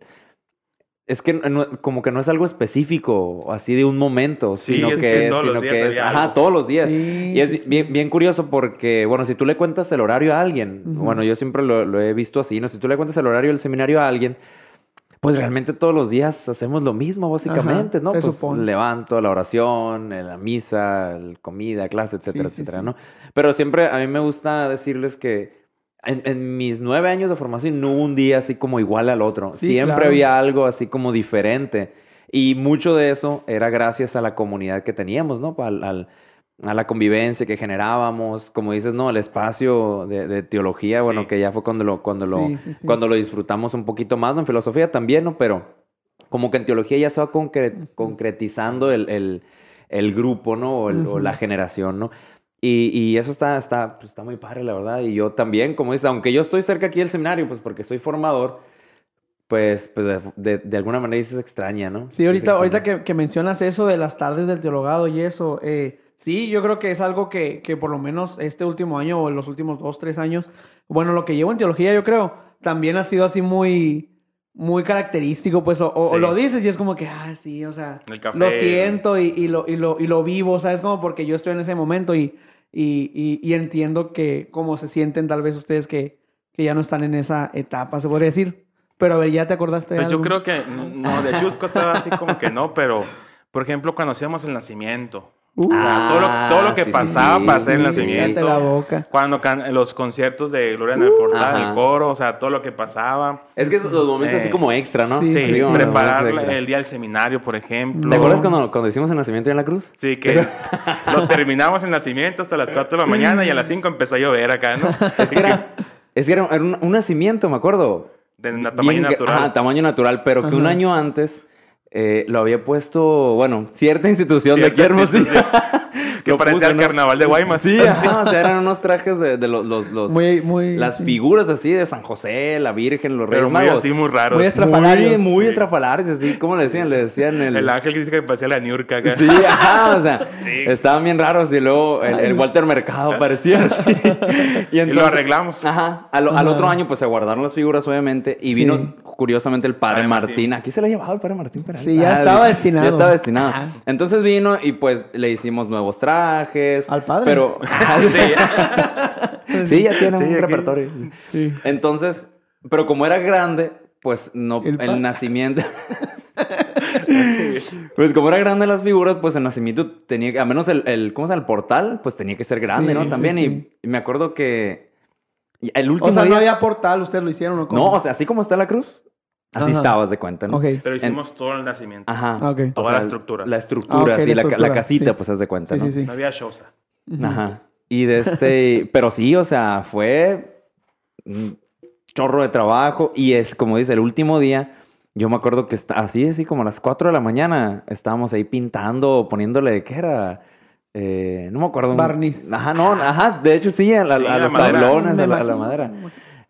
es que como que no es algo específico, así de un momento, sino que es, sino que es, ajá, todos los días. y es bien, bien, curioso porque, bueno, si tú le cuentas el horario a alguien, bueno, yo siempre lo, lo, he visto así, ¿no? Si tú le cuentas el horario del seminario a alguien, pues realmente todos los días hacemos lo mismo, básicamente, ¿no? Pues levanto, la oración, la misa, la comida, clase, etcétera, etcétera, ¿no? Pero siempre a mí me gusta decirles que en, mis nueve años de formación no hubo un día así como igual al otro. siempre había algo así como diferente. Y mucho de eso era gracias a la comunidad que teníamos, ¿no? al a la convivencia que generábamos, como dices, ¿no? El espacio de, teología, bueno, que ya fue cuando lo, cuando, lo, cuando lo disfrutamos un poquito más, ¿no? En filosofía también, ¿no? Pero como que en teología ya se va concretizando el, grupo, ¿no? O, la generación, ¿no? Y, eso está, está, pues, está muy padre, la verdad. Y yo también, como dices, aunque yo estoy cerca aquí del seminario, pues porque soy formador, pues, pues de, alguna manera dices extraña, ¿no? Sí, ahorita, ahorita que, que, mencionas eso de las tardes del teologado y eso, eh, Sí, yo creo que es algo que, que, por lo menos este último año o en los últimos dos, tres años, bueno, lo que llevo en teología, yo creo, también ha sido así muy, muy característico, pues, o, lo dices y es como que, ah, sí, o sea, lo siento y, y, lo, y, lo, y lo vivo, ¿sabes? Como porque yo estoy en ese momento y, y, y entiendo que cómo se sienten tal vez ustedes que, que ya no están en esa etapa, se podría decir. Pero a ver, ¿ya te acordaste de pues yo creo que, no, de Chusco estaba así como que no, pero, por ejemplo, cuando hacíamos el nacimiento, O sea, todo, lo, todo lo que Ah, sí, pasaba sí, para hacer el nacimiento. Cállate la boca. Cuando can- los conciertos de Gloria en el Portal, ajá. el coro, o sea, todo lo que pasaba. Es que esos- los momentos así Eh, como extra, ¿no? sí, Sí, sí, sí. preparar extra. el día del seminario, por ejemplo. ¿Te acuerdas cuando, cuando hicimos el nacimiento en la cruz? Sí, que lo terminamos el nacimiento hasta las 4 de la mañana y a las 5 empezó a llover acá, ¿no? Es que era, es que era, era un, un nacimiento, me acuerdo. De tamaño Bien natural. Ajá, tamaño natural, pero que un año antes eh, lo había puesto, bueno, cierta institución de aquí Hermosillo. Que parecía el carnaval de Guaymas. Sí, ajá, o sea, eran unos trajes de, de los, los, los- Muy, muy. las sí. figuras así de San José, la Virgen, los Pero Reyes muy Magos. así, muy raro. Muy estrafalarios. Muy, muy Sí. estrafalarios, así, ¿cómo le decían? Le decían el... El ángel que dice que parecía la Niurka acá. Sí, ajá, o sea, Sí. estaban bien raros y luego el, el Walter Mercado parecía así. Y, Y lo arreglamos. Ajá, al, otro año pues se guardaron las figuras obviamente y Sí. vino curiosamente el padre Padre Martín. Martín. Aquí se le ha llevado el padre Martín Peralta. Sí, ya Ah, estaba destinado. Ya estaba destinado. Ajá. Entonces vino y pues le hicimos nuevos trajes. ¿Al padre? Pero... Sí. sí, ya tiene Sí, un aquí. repertorio. Sí. Entonces, pero como era grande, pues no, El nacimiento. pues como era grande las figuras, pues el nacimiento tenía que, a menos el, el ¿cómo se llama? El portal, pues tenía que ser grande, ¿no? También. Y, y me acuerdo que el último O sea, no había portal, ustedes lo hicieron o cómo? No, o sea, así como está la cruz, así Ajá. estabas de cuenta, ¿no? Ok. Pero hicimos todo el nacimiento. Ajá. Ah, ok. O Toda sea, la estructura. La estructura, Ah, sí, la ca- la estructura, casita, sí. pues haz de cuenta, Sí, ¿no? sí, sí. No había shows. Ajá. Y de este, pero sí, o sea, fue un chorro de trabajo y es como dice, el último día, yo me acuerdo que está así, así como a las 4 de la mañana, estábamos ahí pintando, poniéndole, ¿qué era? Eh, no me acuerdo. Barniz. Ajá, no, ajá, de hecho sí, a, la- Sí, a los madera. tablones, a la, a la madera.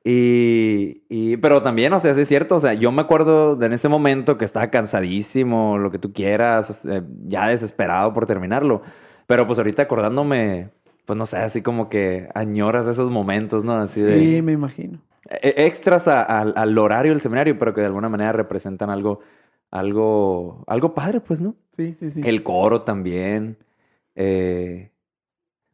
Y, y- pero también, o sea, sí es cierto, o sea, yo me acuerdo de en ese momento que estaba cansadísimo, lo que tú quieras, eh, ya desesperado por terminarlo. Pero pues ahorita acordándome, pues no sé, así como que añoras esos momentos, ¿no? Así de Sí, me imagino. e- extras a- al horario del seminario, pero que de alguna manera representan algo, algo, algo padre, pues, ¿no? Sí, sí, sí. El coro también. eh,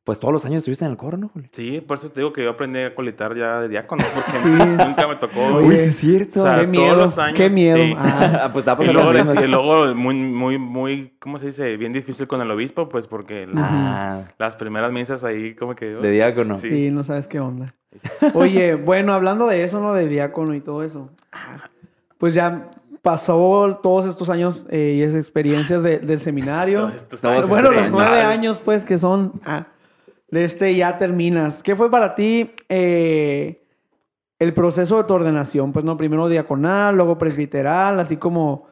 pues todos los años estuviste en el coro, ¿no, Julio? Sí, por eso te digo que yo aprendí a colitar ya de diácono, porque Sí. nunca me tocó. Uy, es cierto. o sea, qué todos miedo, los años, qué miedo. sí. Ah, pues Y luego, bien. y luego muy, muy, muy, ¿cómo se dice? Bien difícil con el obispo, pues porque la- Ah, las primeras misas ahí como que... de diácono. Sí. sí, no sabes qué onda. Oye, bueno, hablando de eso, ¿no? De diácono y todo eso. Pues ya pasó todos estos años eh, y esas experiencias de- del seminario. Todos estos Todos años. Bueno, los nueve años, pues, que son. Ah, este ya terminas. ¿Qué fue para ti eh, el proceso de tu ordenación? Pues, no, primero diaconal, luego presbiteral, así como.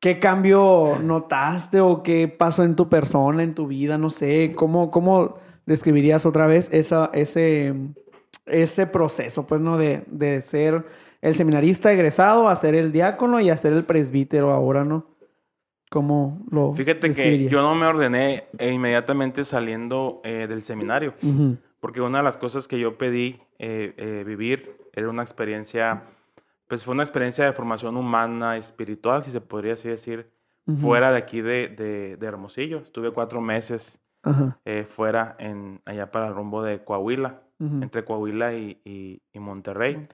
¿Qué cambio notaste o qué pasó en tu persona, en tu vida? No sé. ¿Cómo, cómo describirías otra vez ese, ese proceso, pues, ¿no? De, de ser el seminarista egresado a ser el diácono y a ser el presbítero ahora, ¿no? ¿Cómo lo Fíjate que yo no me ordené eh, inmediatamente saliendo eh, del seminario, Ujú. porque una de las cosas que yo pedí eh, eh, vivir era una experiencia, pues fue una experiencia de formación humana, espiritual, si se podría así decir, Ujú. fuera de aquí de, de- de Hermosillo. Estuve cuatro meses Ajá. eh, fuera, en, allá para el rumbo de Coahuila, entre Coahuila y, y- y Monterrey.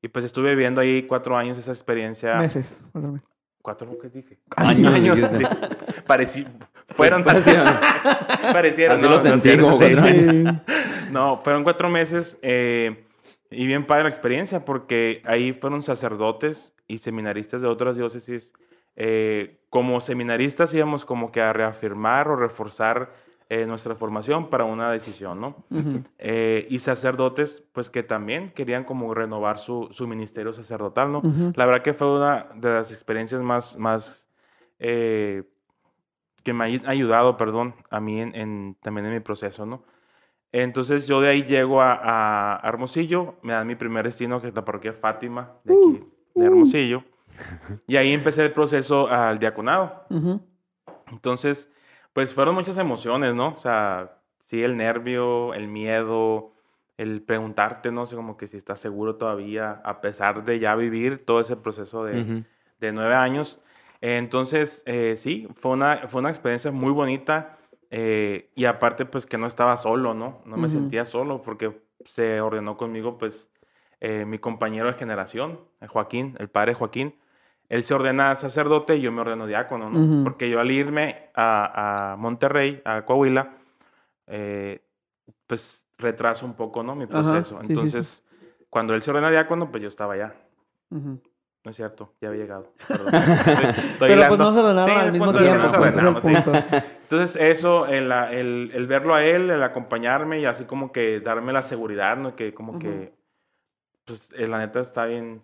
Y pues estuve viviendo ahí cuatro años esa experiencia. Meses. cuatro meses. ¿Cuatro qué dije? Años, Años. Pareci- Fueron Parecieron. No, lo no. No, fueron cuatro meses eh, y bien padre la experiencia porque ahí fueron sacerdotes y seminaristas de otras diócesis. Eh, como seminaristas íbamos como que a reafirmar o reforzar eh, nuestra formación para una decisión, ¿no? Eh, y sacerdotes, pues que también querían como renovar su, su ministerio sacerdotal, ¿no? La verdad que fue una de las experiencias más, más eh, que me ha ayudado, perdón, a mí en, en- también en mi proceso, ¿no? Entonces yo de ahí llego a, a Hermosillo, me dan mi primer destino, que es la parroquia Fátima, de aquí, de Hermosillo. Y ahí empecé el proceso al diaconado. Entonces, pues fueron muchas emociones, ¿no? O sea, sí, el nervio, el miedo, el preguntarte, no sé, como que si estás seguro todavía, a pesar de ya vivir todo ese proceso de, de nueve años. Entonces, eh, sí, fue una, fue una experiencia muy bonita. eh, y aparte, pues que no estaba solo, ¿no? No me sentía solo porque se ordenó conmigo, pues, eh, mi compañero de generación, Joaquín, el padre Joaquín. Él se ordena sacerdote y yo me ordeno diácono, ¿no? Ujú. Porque yo al irme a, a Monterrey, a Coahuila, eh, pues retraso un poco, ¿no? Mi Ajá, proceso. sí, sí, sí. Entonces, cuando él se ordena diácono, pues yo estaba allá. Ujú. No es cierto, ya había llegado. Perdón. Estoy- estoy Pero pues no se ordenaron Sí, al mismo punto es que tiempo. pues, es sí. Entonces, eso, el, el- el verlo a él, el acompañarme y así como que darme la seguridad, ¿no? Que como Ujú. que, pues, eh, la neta está bien,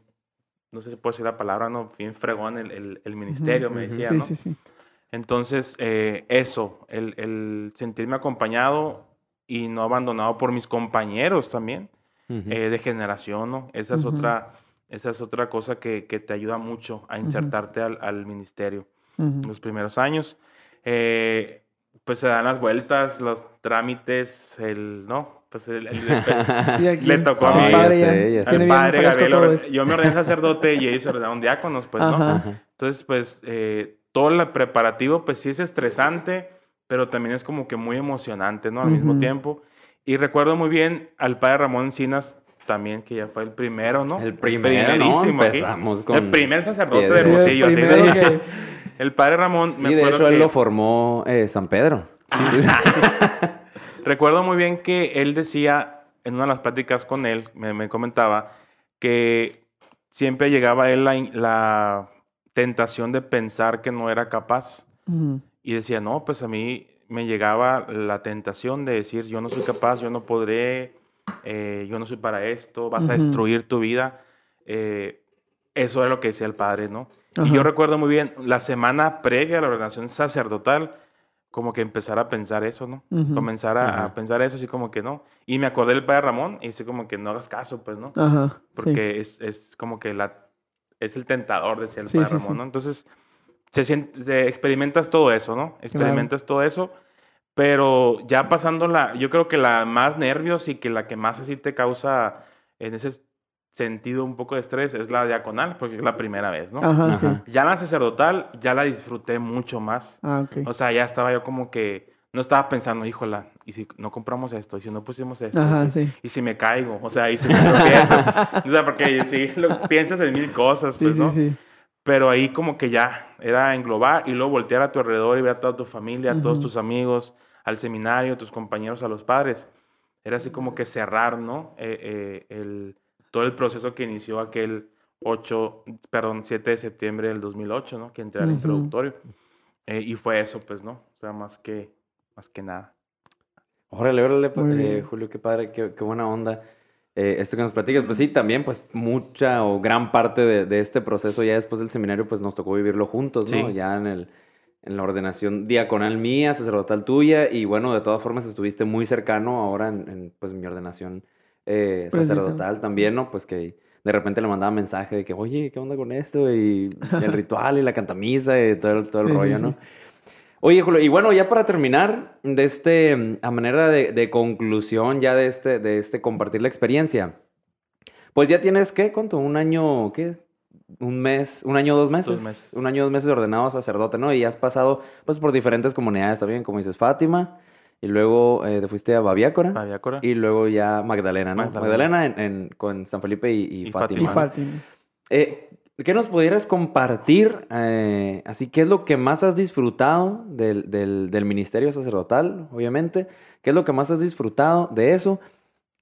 no sé si puedo decir la palabra, ¿no? Bien fregón el, el- el ministerio, me decía, Sí, ¿no? sí, sí. Entonces, eh, eso, el, el sentirme acompañado y no abandonado por mis compañeros también, eh, de generación, ¿no? Esa es otra... Esa es otra cosa que, que te ayuda mucho a insertarte al, al ministerio los primeros años. Eh, pues se dan las vueltas, los trámites, el, ¿no? Pues el, el- Sí, aquí le tocó a mi mí. padre ya ya sé, ya bien padre Gabriel, yo me ordené sacerdote y ellos se ordenaron diáconos, pues, ¿no? Ajá. Ajá. Entonces, pues, eh, todo el preparativo, pues sí es estresante, pero también es como que muy emocionante, ¿no? Al mismo Ujú. tiempo. Y recuerdo muy bien al padre Ramón Encinas también, que ya fue el primero, ¿no? El primero, ¿no? aquí. Empezamos con El primer sacerdote de Sí, el Hermosillo. primero se- que- El padre Ramón, Sí, me de acuerdo hecho, él que- lo formó eh, San Pedro. Recuerdo muy bien que él decía, en una de las pláticas con él, me, me comentaba, que siempre llegaba a él la, tentación de pensar que no era capaz. Y decía, no, pues a mí me llegaba la tentación de decir, yo no soy capaz, yo no podré, eh, yo no soy para esto, vas a destruir tu vida. Eh, eso es lo que decía el padre, ¿no? Y yo recuerdo muy bien, la semana previa a la ordenación sacerdotal, como que empezar a pensar eso, ¿no? Ujú. Comenzar a, a Ajá. pensar eso, así como que no. Y me acordé del padre Ramón y así como que no hagas caso, pues, ¿no? Ajá. sí. Porque es, es como que la, es el tentador, decía el Sí, padre sí, Ramón, sí. ¿no? Entonces, se siente- experimentas todo eso, ¿no? Experimentas todo eso, pero ya pasando la, yo creo que la más nervios y que la que más así te causa en ese sentido un poco de estrés es la diaconal, porque es la primera vez, ¿no? Ajá, sí. Ajá. Ya la sacerdotal, ya la disfruté mucho más. Ah, ok. O sea, ya estaba yo como que, no estaba pensando, híjola, ¿y si no compramos esto? ¿Y si no pusimos esto? Ajá, ¿Y, si, sí. y si me caigo? O sea, ¿y si me tropiezo? o sea, porque sí, lo- piensas en mil cosas, Sí, pues, sí, ¿no? sí. Pero ahí como que ya era englobar y luego voltear a tu alrededor y ver a toda tu familia, a todos tus amigos, al seminario, tus compañeros, a los padres. Era así como que cerrar, ¿no? Eh, eh, el, todo el proceso que inició aquel 8, perdón, 7 de septiembre del 2008, ¿no? Que entré al Ujú. introductorio. Eh, y fue eso, pues, ¿no? O sea, más que, más que nada. Órale, órale, Muy eh. Julio, qué padre, qué, qué buena onda. Eh, esto que nos platicas, pues sí, también, pues mucha o gran parte de, de este proceso ya después del seminario, pues nos tocó vivirlo juntos, ¿no? Sí. Ya en el, en la ordenación diaconal mía, sacerdotal tuya, y bueno, de todas formas estuviste muy cercano ahora en, en, pues mi ordenación eh, Presbítero, sacerdotal también, ¿no? Pues que de repente le mandaba mensaje de que, oye, ¿qué onda con esto? Y el ritual y la cantamisa y todo, el- todo el Sí, sí, rollo, sí. ¿no? Oye, Julio, y bueno, ya para terminar, de este, a manera de, de conclusión ya de este, de este compartir la experiencia, pues ya tienes, ¿qué? ¿Cuánto? ¿Un año, qué? Un mes, un año, dos meses. meses. Un año, dos meses ordenado sacerdote, ¿no? Y has pasado, pues, por diferentes comunidades, ¿está bien? Como dices, Fátima, y luego eh, te fuiste a Babiácora, Babiácora. y luego ya Magdalena, ¿no? Magdalena. Magdalena, en, en- con San Felipe y, y Y Fátima. Y Fátima. Eh, ¿Qué nos pudieras compartir? eh, así, ¿qué es lo que más has disfrutado del, del- del ministerio sacerdotal, obviamente? ¿Qué es lo que más has disfrutado de eso?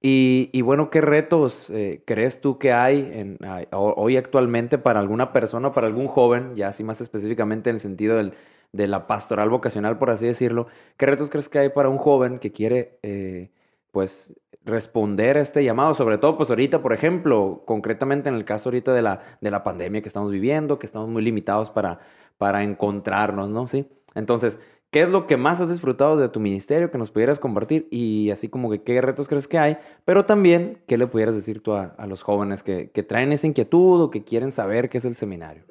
Y, y bueno, ¿qué retos eh, crees tú que hay en- hoy actualmente para alguna persona, para algún joven, ya así más específicamente en el sentido del- de la pastoral vocacional, por así decirlo? ¿Qué retos crees que hay para un joven que quiere, eh, pues, responder a este llamado? Sobre todo, pues, ahorita, por ejemplo, concretamente en el caso ahorita de la, de la pandemia que estamos viviendo, que estamos muy limitados para, para encontrarnos, ¿no? Sí. Entonces, ¿qué es lo que más has disfrutado de tu ministerio que nos pudieras compartir? Y así como que qué retos crees que hay, pero también, ¿qué le pudieras decir tú a, a los jóvenes que, que traen esa inquietud o que quieren saber qué es el seminario?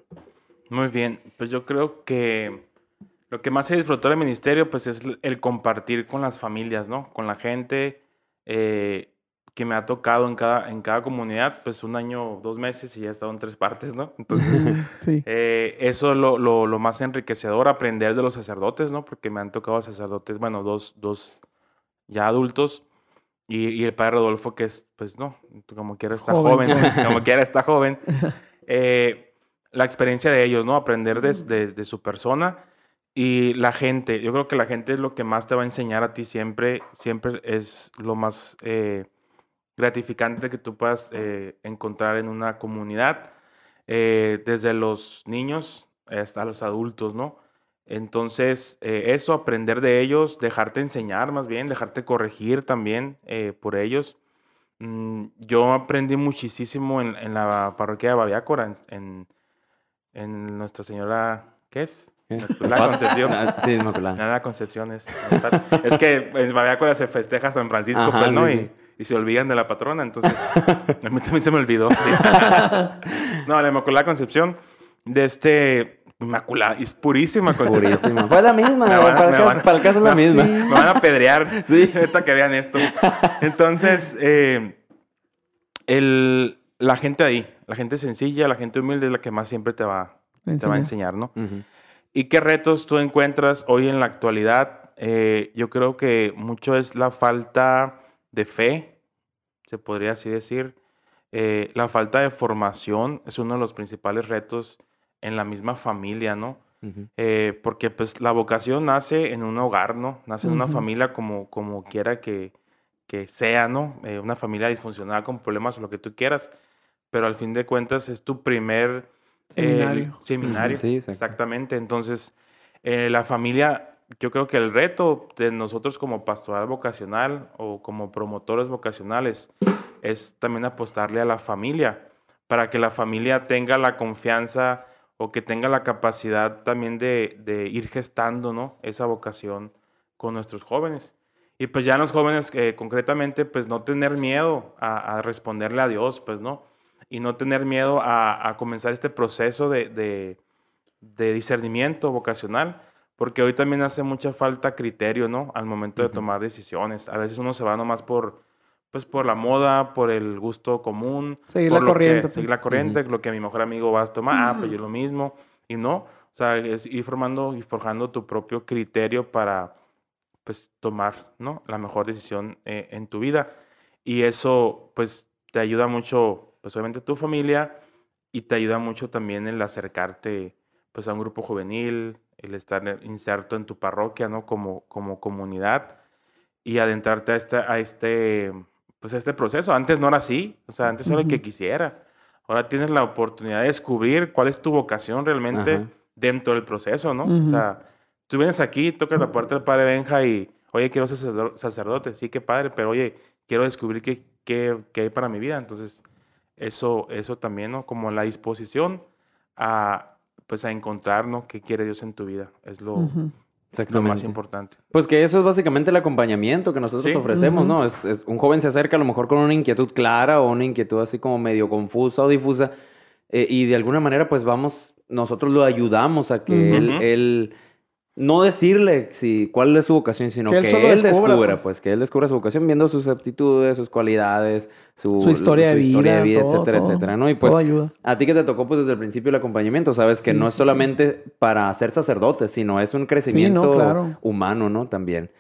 Muy bien, pues yo creo que lo que más se disfrutó del ministerio, pues es el compartir con las familias, ¿no? Con la gente eh, que me ha tocado en cada, en cada comunidad, pues un año, dos meses y ya he estado en tres partes, ¿no? Entonces, Sí. eh, eso es lo, lo, lo más enriquecedor, aprender de los sacerdotes, ¿no? Porque me han tocado sacerdotes, bueno, dos, dos ya adultos. Y, y el padre Rodolfo, que es, pues no, como quiera está Joven, joven, como quiera está joven. Eh, la experiencia de ellos, ¿no? Aprender de, de- de su persona y la gente. Yo creo que la gente es lo que más te va a enseñar a ti siempre. Siempre es lo más eh, gratificante que tú puedas eh, encontrar en una comunidad. eh, desde los niños hasta los adultos, ¿no? Entonces, eh, eso, aprender de ellos, dejarte enseñar más bien, dejarte corregir también por ellos. Mm, yo aprendí muchísimo en, en la parroquia de Babiácora, en, en Nuestra Señora, ¿qué es? La Concepción. Ah, sí, Inmaculada. Nada, Concepción es. es que en Babiácora se festeja San Francisco, Ajá, pues, ¿no? sí, Y- sí. Y, se olvidan de la patrona, entonces. a mí también se me olvidó. sí. no, la Inmaculada Concepción, de este. Inmaculada, es purísima Concepción. Purísima. Fue la misma, Me van para, el me caso, van para el caso es la misma. Me van a pedrear. Sí. Ahorita que vean esto. Entonces, eh, el, la gente ahí, la gente sencilla, la gente humilde es la que más siempre te va, te va a enseñar, ¿no? Ujú. ¿Y qué retos tú encuentras hoy en la actualidad? Eh, yo creo que mucho es la falta de fe, se podría así decir. Eh, la falta de formación es uno de los principales retos en la misma familia, ¿no? Eh, porque pues la vocación nace en un hogar, ¿no? Nace en una familia como, como quiera que, que sea, ¿no? Eh, una familia disfuncional con problemas o lo que tú quieras. Pero al fin de cuentas es tu primer Seminario. seminario. Sí, exacto. Exactamente. Entonces, eh, la familia, yo creo que el reto de nosotros como pastoral vocacional o como promotores vocacionales es también apostarle a la familia para que la familia tenga la confianza o que tenga la capacidad también de, de ir gestando, ¿no? Esa vocación con nuestros jóvenes. Y pues ya los jóvenes, eh, concretamente, pues no tener miedo a, a responderle a Dios, pues, ¿no? Y no tener miedo a, a comenzar este proceso de, de, de discernimiento vocacional, porque hoy también hace mucha falta criterio, ¿no? Al momento de tomar decisiones. A veces uno se va nomás por, pues, por la moda, por el gusto común. Seguir por la lo que- corriente, pues. seguir la corriente, lo que mi mejor amigo va a tomar, ah, pues yo lo mismo. Y no, o sea, es ir formando y forjando tu propio criterio para, pues, tomar, ¿no? La mejor decisión eh, en tu vida. Y eso, pues, te ayuda mucho, pues, obviamente tu familia y te ayuda mucho también el acercarte, pues, a un grupo juvenil, el estar inserto en tu parroquia, ¿no? Como, como comunidad y adentrarte a este, a este, pues, a este proceso. Antes no era así, o sea, antes era el que quisiera. Ahora tienes la oportunidad de descubrir cuál es tu vocación realmente Ajá. dentro del proceso, ¿no? O Ujú. sea, tú vienes aquí, tocas la puerta del padre Benja y, oye, quiero ser sacerdo- sacerdote, sí, qué padre, pero oye, quiero descubrir qué, qué, qué hay para mi vida. Entonces, eso, eso también, ¿no? Como la disposición a, pues, a encontrar, ¿no? ¿Qué quiere Dios en tu vida? Es lo, más importante. Pues que eso es básicamente el acompañamiento que nosotros Sí. ofrecemos. ¿no? Es, es- un joven se acerca a lo mejor con una inquietud clara o una inquietud así como medio confusa o difusa eh, y de alguna manera pues vamos, nosotros lo ayudamos a que él- no decirle si, cuál es su vocación, sino Que que él él, solo descubra, descubra, pues. pues. que él descubra su vocación viendo sus aptitudes, sus cualidades, su, Su historia de historia vida, todo, etcétera, todo. etcétera, ¿no? Y pues ayuda. a ti que te tocó pues desde el principio el acompañamiento, sabes que Sí, no es sí, solamente para ser sacerdote, sino es un crecimiento claro. humano, ¿no? También.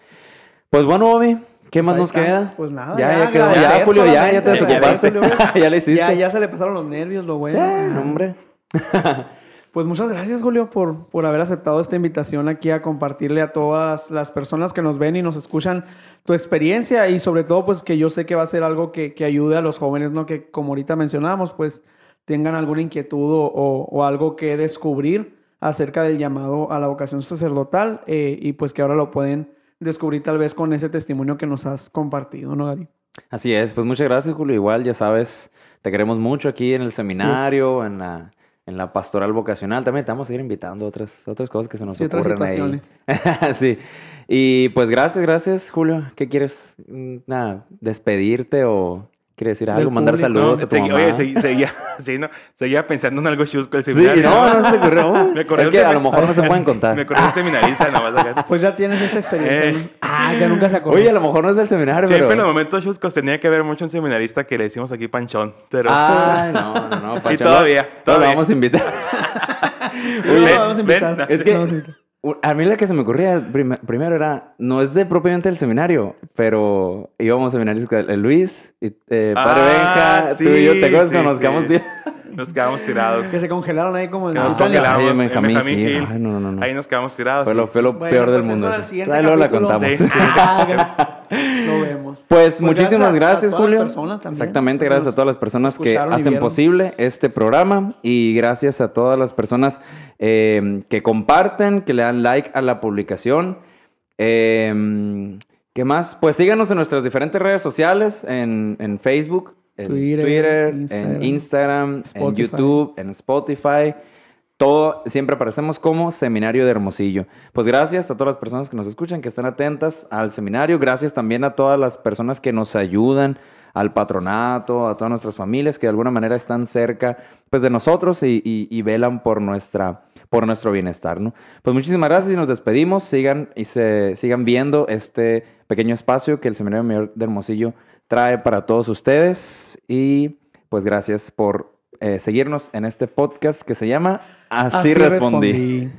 Pues bueno, Bobby, ¿qué Pues más nos está. queda? Pues nada, Ya, ya, ya quedó. Ya, Julio, ya, ya te desocupaste. agradecer, ya le hiciste. Ya, ya se le pasaron los nervios, lo bueno. Ya, hombre. Pues muchas gracias, Julio, por, por haber aceptado esta invitación aquí a compartirle a todas las personas que nos ven y nos escuchan tu experiencia y sobre todo, pues que yo sé que va a ser algo que, que ayude a los jóvenes, ¿no? Que como ahorita mencionábamos, pues tengan alguna inquietud o, o- o algo que descubrir acerca del llamado a la vocación sacerdotal eh, y pues que ahora lo pueden descubrir tal vez con ese testimonio que nos has compartido, ¿no, Gary? Así es, pues muchas gracias, Julio. Igual, ya sabes, te queremos mucho aquí en el seminario, en la, en la pastoral vocacional. También te vamos a ir invitando a otras, otras cosas que se nos Sí, otras ocurren ahí. sí. Y pues gracias, gracias, Julio. ¿Qué quieres? Mm, Nada, despedirte o quieres decir algo, Del mandar público. saludos No, a tu segui- mamá. Oye, segui- seguía, sí, no, seguía pensando en algo chusco el Sí, seminario. no, no se ocurrió. Me es que a lo mejor no se pueden contar. Me acordé del seminarista, nada más acá. Pues ya tienes esta experiencia. Eh. ¿no? Ah, que nunca se acordó. Oye, a lo mejor no es del seminario, Siempre en pero... los momentos chuscos tenía que ver mucho un seminarista que le decimos aquí Panchón. Pero Ay, no, no, no. Pacho, todavía, no, no, todavía. Lo vamos a invitar. Sí, Ven, lo vamos a invitar. ven. Es que- a mí la que se me ocurría prim- primero era, no es de propiamente el seminario, pero íbamos a seminarios con Luis, y, eh, Padre Ah, Benja, tú y yo, sí, ¿te acuerdas sí, cuando nos sí. quedamos? nos quedamos tirados. Que se congelaron ahí como en nos congelamos Ay, en Benjamín Benjamín Hill. Hill. Ay, no, no, no. Ahí nos quedamos tirados. Fue lo, fue lo Bueno, peor del pues mundo. Ahí luego la contamos. Sí. Ah, Lo vemos. Pues muchísimas a- gracias, a todas Julio. las personas también. Exactamente, gracias a todas las personas que hacen posible este programa y gracias a todas las personas eh, que comparten, que le dan like a la publicación. Eh, ¿Qué más? Pues síganos en nuestras diferentes redes sociales, en, en Facebook, en Twitter, Twitter, Instagram, en Instagram, en. YouTube, en Spotify. Todo, siempre aparecemos como Seminario de Hermosillo. Pues gracias a todas las personas que nos escuchan, que están atentas al seminario. Gracias también a todas las personas que nos ayudan, al patronato, a todas nuestras familias que de alguna manera están cerca pues, de nosotros y, y- y velan por, nuestra, por nuestro bienestar. ¿no? Pues muchísimas gracias y nos despedimos. Sigan y se sigan viendo este pequeño espacio que el Seminario Mayor de Hermosillo trae para todos ustedes. Y pues gracias por eh, seguirnos en este podcast que se llama Así, respondí. respondí.